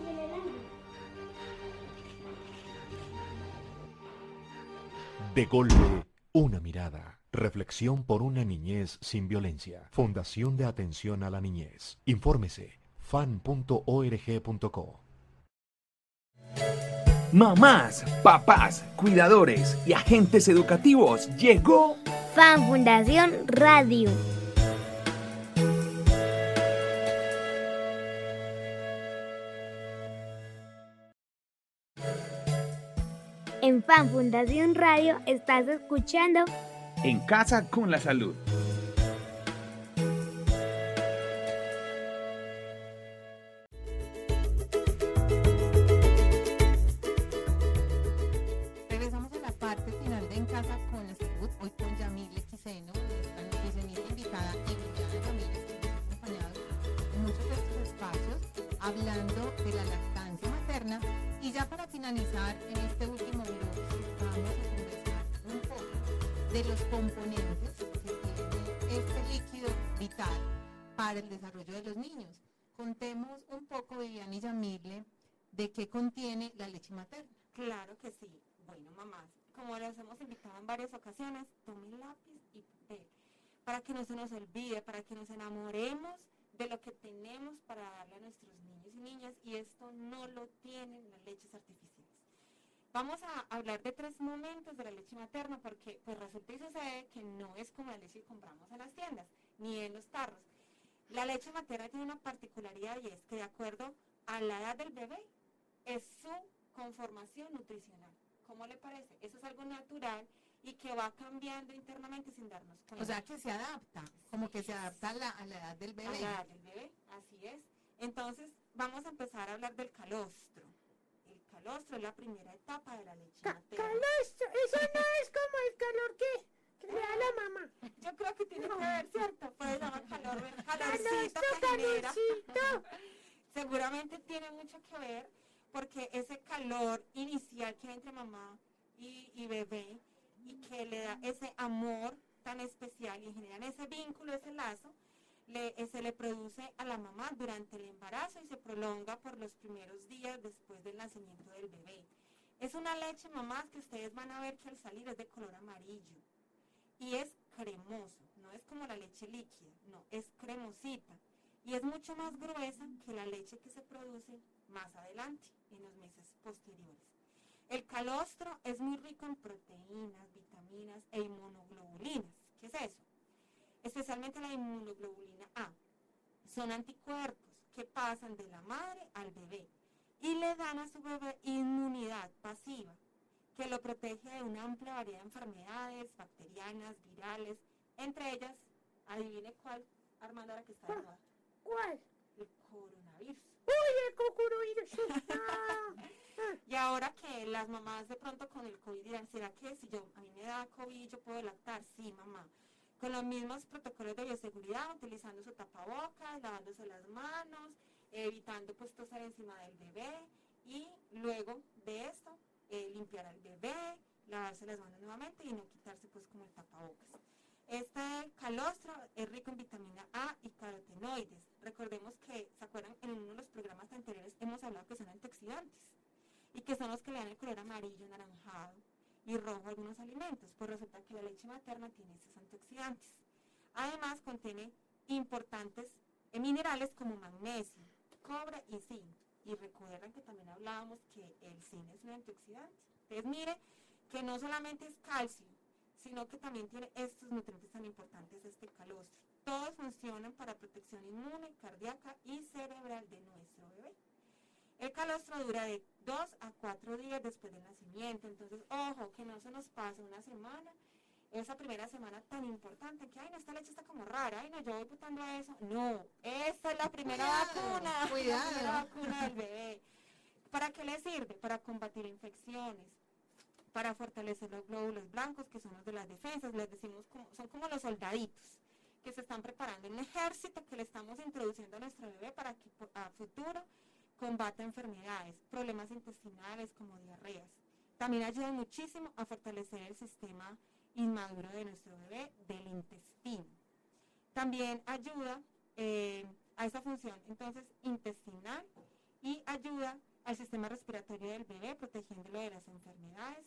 De golpe, una mirada. Reflexión por una niñez sin violencia. Fundación de Atención a la Niñez. Infórmese fan.org.co. Mamás, papás, cuidadores y agentes educativos, llegó Fan Fundación Radio. En Fan Fundación Radio estás escuchando En Casa con la Salud. Contiene la leche materna. Claro que sí. Bueno, mamás, como les hemos invitado en varias ocasiones, tomen lápiz y papel para que no se nos olvide, para que nos enamoremos de lo que tenemos para darle a nuestros niños y niñas y esto no lo tienen las leches artificiales. Vamos a hablar de tres momentos de la leche materna porque pues resulta y sucede que no es como la leche que compramos en las tiendas ni en los tarros. La leche materna tiene una particularidad y es que de acuerdo a la edad del bebé es su conformación nutricional. ¿Cómo le parece? Eso es algo natural y que va cambiando internamente sin darnos cuenta. O sea, que se adapta, como que se adapta a la, a la edad del bebé. A la edad del bebé, así es. Entonces, vamos a empezar a hablar del calostro. El calostro es la primera etapa de la leche Ca- materna. calostro, eso no es como el calor que, que le da la mamá. Yo creo que tiene que ver, ¿cierto? Pues llama calor, calorcito calorcito. Seguramente tiene mucho que ver porque ese calor inicial que hay entre mamá y, bebé y que le da ese amor tan especial y generan ese vínculo, ese lazo, eh, se le produce a la mamá durante el embarazo y se prolonga por los primeros días después del nacimiento del bebé. Es una leche, mamás, que ustedes van a ver que al salir es de color amarillo y es cremoso, no es como la leche líquida, no, es cremosita y es mucho más gruesa que la leche que se produce más adelante, en los meses posteriores. El calostro es muy rico en proteínas, vitaminas e inmunoglobulinas. ¿Qué es eso? Especialmente la inmunoglobulina A. Son anticuerpos que pasan de la madre al bebé y le dan a su bebé inmunidad pasiva, que lo protege de una amplia variedad de enfermedades bacterianas, virales, entre ellas, adivine cuál, Armando, ahora que está de moda, ¿Cuál? el coronavirus. Uy, el cucuruído, sí. Ah, ah. Y ahora que las mamás de pronto con el COVID dirán, ¿será que si yo a mí me da COVID yo puedo lactar? Sí, mamá. Con los mismos protocolos de bioseguridad, utilizando su tapabocas, lavándose las manos, evitando pues toser encima del bebé y luego de esto eh, limpiar al bebé, lavarse las manos nuevamente y no quitarse pues como el tapabocas. Este calostro es rico en vitamina A y carotenoides. Recordemos que, ¿se acuerdan? En uno de los programas anteriores hemos hablado que son y que son los que le dan el color amarillo, anaranjado y rojo a algunos alimentos. Pues resulta que la leche materna tiene esos antioxidantes. Además contiene importantes eh, minerales como magnesio, cobre y zinc. Y recuerdan que también hablábamos que el zinc es un antioxidante. Entonces mire que no solamente es calcio, sino que también tiene estos nutrientes tan importantes este calostro. Todos funcionan para protección inmune, cardíaca y cerebral de nuestro bebé. El calostro dura de 2 a 4 días después del nacimiento, entonces ojo, que no se nos pase una semana, esa primera semana tan importante, que ay, no, esta leche está como rara, ay, no, yo voy putando a eso. No, esta es la primera Cuidado, vacuna, cuidado. la primera vacuna del bebé. ¿Para qué le sirve? Para combatir infecciones, para fortalecer los glóbulos blancos, que son los de las defensas, les decimos, como, son como los soldaditos que se están preparando en un ejército que le estamos introduciendo a nuestro bebé para que a futuro combata enfermedades, problemas intestinales como diarreas. También ayuda muchísimo a fortalecer el sistema inmaduro de nuestro bebé del intestino. También ayuda eh, a esa función entonces intestinal y ayuda al sistema respiratorio del bebé protegiéndolo de las enfermedades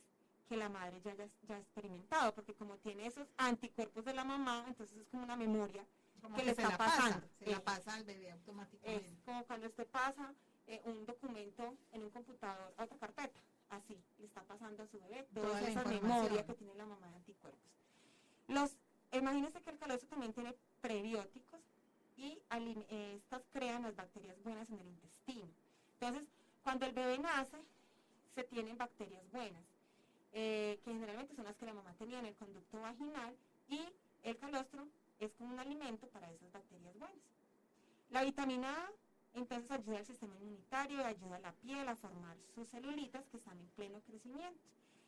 que la madre ya, ya, ya ha experimentado, porque como tiene esos anticuerpos de la mamá, entonces es como una memoria Como que que le se está la pasa, pasando. se la Eh, pasa al bebé es automáticamente. como cuando usted pasa eh, un documento en un computador a otra carpeta, así le está pasando a su bebé Toda esa memoria que tiene la mamá de anticuerpos. Los, imagínense que el calostro también tiene prebióticos y eh, estas crean las bacterias buenas en el intestino. Entonces, cuando el bebé nace, se tienen bacterias buenas, eh, que generalmente son las que la mamá tenía en el conducto vaginal y el calostro es como un alimento para esas bacterias buenas. La vitamina A entonces ayuda al sistema inmunitario, ayuda a la piel a formar sus celulitas que están en pleno crecimiento.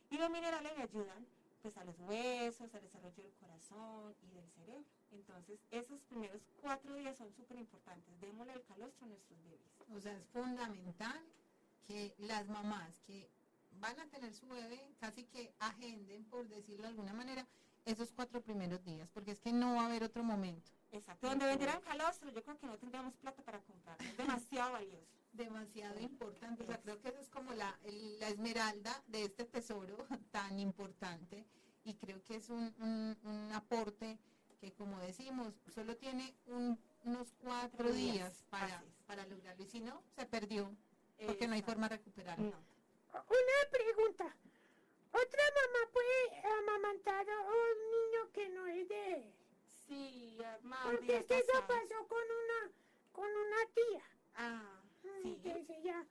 Y los minerales le ayudan pues a los huesos, al desarrollo del corazón y del cerebro. Entonces esos primeros cuatro días son súper importantes. Démosle el calostro a nuestros bebés. O sea, es fundamental que las mamás que van a tener su bebé casi que agenden, por decirlo de alguna manera, esos cuatro primeros días, porque es que no va a haber otro momento. Exacto. Donde vendieran calostro, yo creo que no tendríamos plata para comprar. Es demasiado valioso. Demasiado importante. O sea, creo que eso es como la, el- la esmeralda de este tesoro tan importante. Y creo que es un, un- un aporte que, como decimos, solo tiene un- unos cuatro días, días para, para lograrlo. Y si no, se perdió, porque no hay forma de recuperarlo. Una pregunta. ¿Otra mamá puede amamantar a un niño que no es de él? Sí, Armando. Porque ya es que eso pasó con una, con una tía. Ah, Mm, sí. Que ella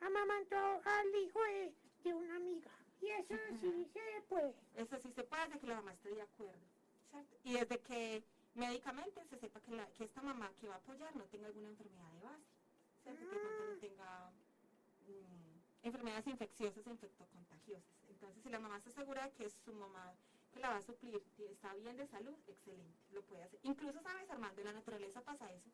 amamantó al hijo de, de una amiga. Y eso sí se puede. Eso sí se puede, desde que la mamá esté de acuerdo. ¿cierto? Y desde que médicamente se sepa que, la, que esta mamá que va a apoyar no tenga alguna enfermedad de base. ¿cierto? Que no tenga mm, enfermedades infecciosas infectocontagiosas. Entonces, si la mamá está segura de que su mamá la va a suplir está bien de salud, excelente, lo puede hacer. Incluso, ¿sabes, Armando? En la naturaleza pasa eso.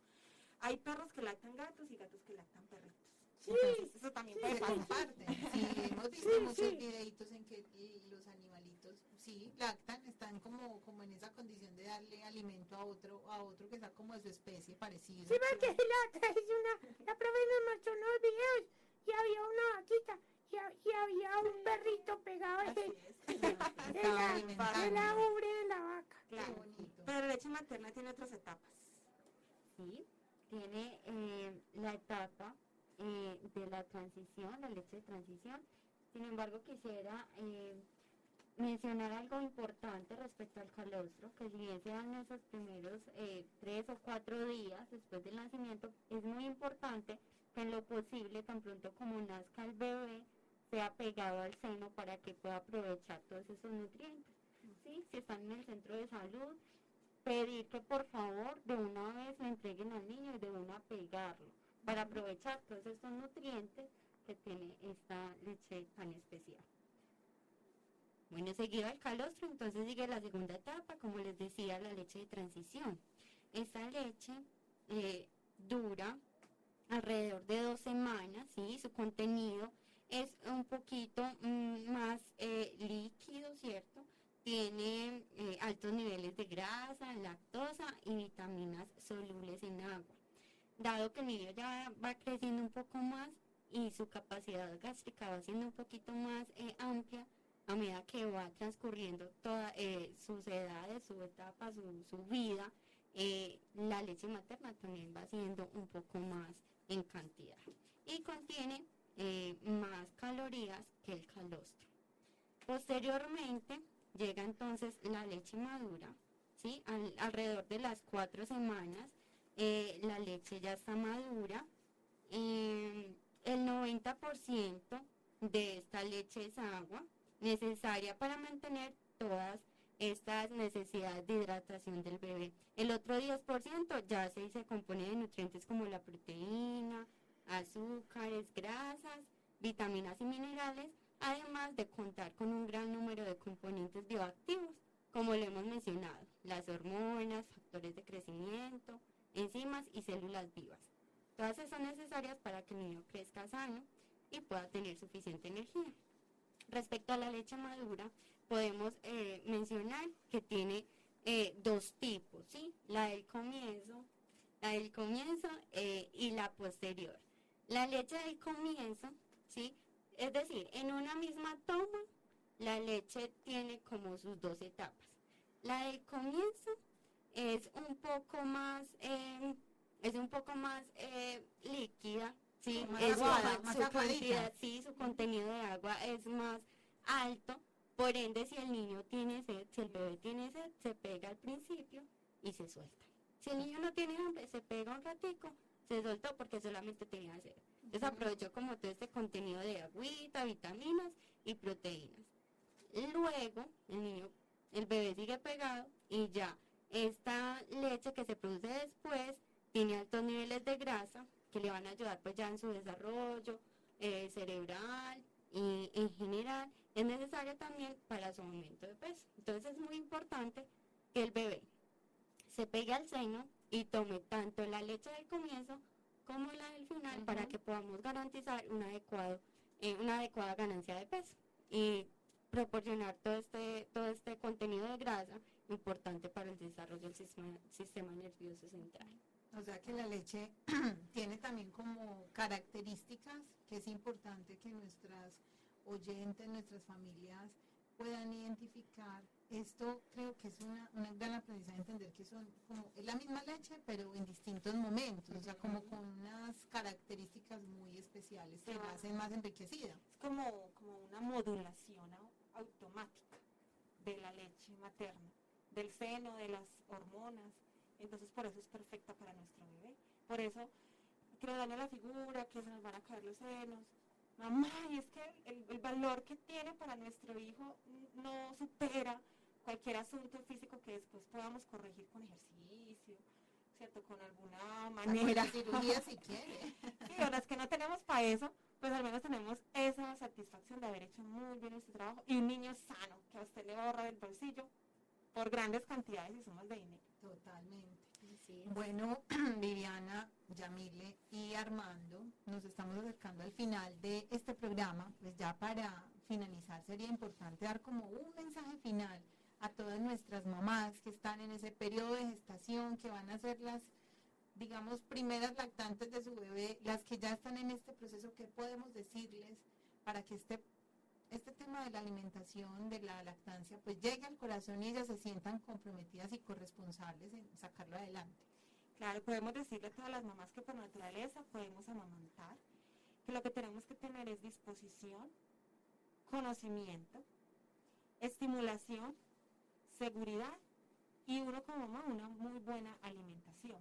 Hay perros que lactan gatos y gatos que lactan perritos. Entonces, eso también Sí, puede pasar. Sí, hemos visto Sí, muchos sí. videitos en que los animalitos, sí, lactan, están como, como en esa condición de darle alimento a otro, a otro que está como de su especie parecido. Sí, porque la otra vez una, la profe nos mostró unos videos y había una vaquita y, ha- y había un perrito pegado en, en la, en la ubre de la vaca. Claro. Pero la leche materna tiene otras etapas. Sí, tiene eh, la etapa eh, de la transición, la leche de transición. Sin embargo, quisiera eh, mencionar algo importante respecto al calostro, que si bien se dan esos primeros eh, tres o cuatro días después del nacimiento, es muy importante que en lo posible, tan pronto como nazca el bebé, sea pegado al seno para que pueda aprovechar todos esos nutrientes. ¿sí? Si están en el centro de salud, pedir que por favor de una vez le entreguen al niño y de una pegarlo para aprovechar todos estos nutrientes que tiene esta leche tan especial. Bueno, seguido al calostro, entonces sigue la segunda etapa, como les decía, la leche de transición. Esta leche eh, dura alrededor de dos semanas, ¿sí? Su contenido es un poquito mm, más eh, líquido, ¿cierto? Tiene eh, altos niveles de grasa, lactosa y vitaminas solubles en agua. Dado que el niño ya va creciendo un poco más y su capacidad gástrica va siendo un poquito más eh, amplia, a medida que va transcurriendo todas sus edades, su etapa, su, su vida, la leche materna también va siendo un poco más en cantidad y contiene eh, más calorías que el calostro. Posteriormente llega entonces la leche madura, ¿sí? Al- alrededor de las cuatro semanas eh, la leche ya está madura. eh, el 90% de esta leche es agua necesaria para mantener todas estas necesidades de hidratación del bebé. El otro 10% ya se, se compone de nutrientes como la proteína, azúcares, grasas, vitaminas y minerales, además de contar con un gran número de componentes bioactivos, como lo hemos mencionado, las hormonas, factores de crecimiento, enzimas y células vivas. Todas esas son necesarias para que el niño crezca sano y pueda tener suficiente energía. Respecto a la leche madura, podemos eh, mencionar que tiene eh, dos tipos, ¿sí? La del comienzo, la del comienzo eh, y la posterior. La leche del comienzo, ¿sí? Es decir, en una misma toma, la leche tiene como sus dos etapas. La del comienzo es un poco más, eh, es un poco más eh, líquida, ¿sí? Más Es su- aguada, su más aguadita. cantidad, sí, su contenido de agua es más alto, por ende si el niño tiene sed, si el bebé tiene sed, se pega al principio y se suelta. Si el niño no tiene hambre, se pega un ratico, se soltó porque solamente tenía sed. Entonces aprovechó como todo este contenido de agüita, vitaminas y proteínas. Luego, el niño, el bebé sigue pegado y ya esta leche que se produce después tiene altos niveles de grasa que le van a ayudar pues ya en su desarrollo eh, cerebral y en general es necesario también para su aumento de peso. Entonces es muy importante que el bebé se pegue al seno y tome tanto la leche del comienzo como la del final para que podamos garantizar un adecuado, eh, una adecuada ganancia de peso. Y proporcionar todo este, todo este contenido de grasa importante para el desarrollo del sistema, sistema nervioso central. O sea que la leche tiene también como características que es importante que nuestras oyentes, nuestras familias puedan identificar. Esto creo que es una, una gran aprendizaje entender que son como es la misma leche, pero en distintos momentos, o sea, como con unas características muy especiales que la hacen más enriquecida. Es como, como una modulación automática de la leche materna, del seno, de las hormonas. Entonces por eso es perfecta para nuestro bebé. Por eso que le daña la figura, que se nos van a caer los senos, mamá, y es que el, valor que tiene para nuestro hijo no supera cualquier asunto físico que después podamos corregir con ejercicio, ¿cierto? Con alguna manera. cirugía si quiere. Sí, o las que no tenemos para eso, pues al menos tenemos esa satisfacción de haber hecho muy bien nuestro trabajo y un niño sano que a usted le ahorra del bolsillo por grandes cantidades y sumas de dinero. Totalmente. Bueno, Viviana, Yamile y Armando, nos estamos acercando al final de este programa. Pues ya para finalizar sería importante dar como un mensaje final a todas nuestras mamás que en ese periodo de gestación, que van a ser las, digamos, primeras lactantes de su bebé, las que ya están en este proceso, ¿qué podemos decirles para que este este tema de la alimentación, de la lactancia, pues llegue al corazón y ellas se sientan comprometidas y corresponsables en sacarlo adelante. Claro, podemos decirle a todas las mamás que por naturaleza podemos amamantar, que lo que tenemos que tener es disposición, conocimiento, estimulación, seguridad y uno como mamá una muy buena alimentación.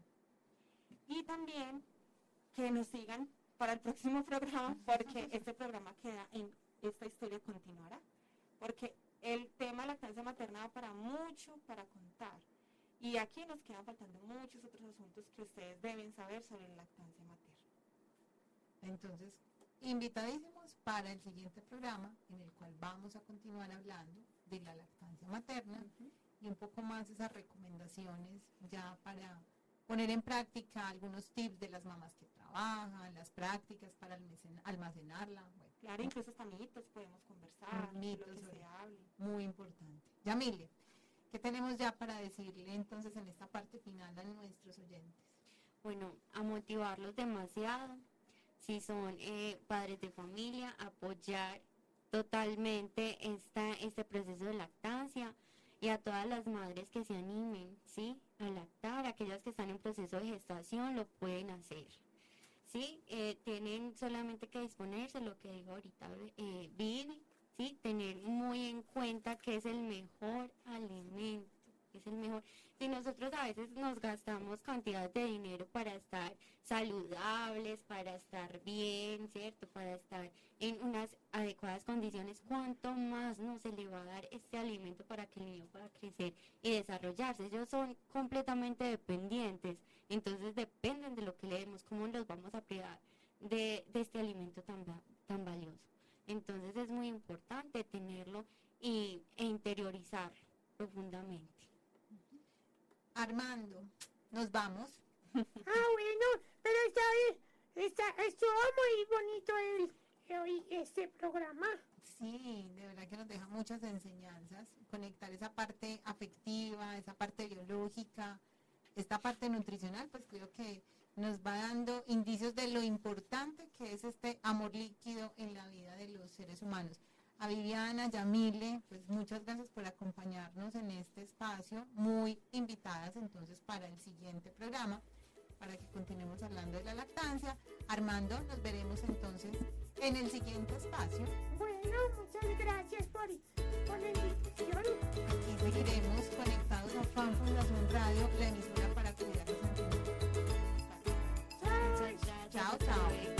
Y también que nos sigan para el próximo programa porque este programa queda en esta historia continuará. Porque el tema lactancia materna va para mucho para contar. Y aquí nos quedan faltando muchos otros asuntos que ustedes deben saber sobre la lactancia materna. Entonces, invitadísimos para el siguiente programa en el cual vamos a continuar hablando de la lactancia materna y un poco más esas recomendaciones ya para poner en práctica algunos tips de las mamás que trabajan, las prácticas para almacenarla. claro, incluso hasta mitos podemos conversar, mitos, lo que se hable. Muy importante. Yamile, ¿qué tenemos ya para decirle entonces en esta parte final a nuestros oyentes? Bueno, a motivarlos demasiado. Si son eh, padres de familia, apoyar totalmente esta, este proceso de lactancia y a todas las madres que se animen, ¿sí? A lactar, aquellas que están en proceso de gestación lo pueden hacer. ¿Sí? Eh, tienen solamente que disponerse, lo que digo ahorita eh, ¿sí? Tener muy en cuenta que es el mejor alimento, es el mejor si nosotros a veces nos gastamos cantidad de dinero para estar saludables, para estar bien, ¿cierto? Para estar en unas adecuadas condiciones, ¿cuánto más nos se le va a dar este alimento para que el niño pueda crecer y desarrollarse? Ellos son completamente dependientes, entonces dependen de lo que le demos, cómo los vamos a privar de, este alimento tan, tan valioso. Entonces es muy importante tenerlo y, e interiorizarlo profundamente. Armando, nos vamos. Ah, bueno, pero está bien, está, estuvo muy bonito el, este programa. Sí, de verdad que nos deja muchas enseñanzas, conectar esa parte afectiva, esa parte biológica, esta parte nutricional, pues creo que nos va dando indicios de lo importante que es este amor líquido en la vida de los seres humanos a Viviana, Yamile, pues muchas gracias por acompañarnos en este espacio, muy invitadas entonces para el siguiente programa, para que continuemos hablando de la lactancia. Armando, nos veremos entonces en el siguiente espacio. Bueno, muchas gracias por, por la invitación. Aquí seguiremos conectados a Fan Fundación Radio, la emisora para cuidar los Chao, chao. chao.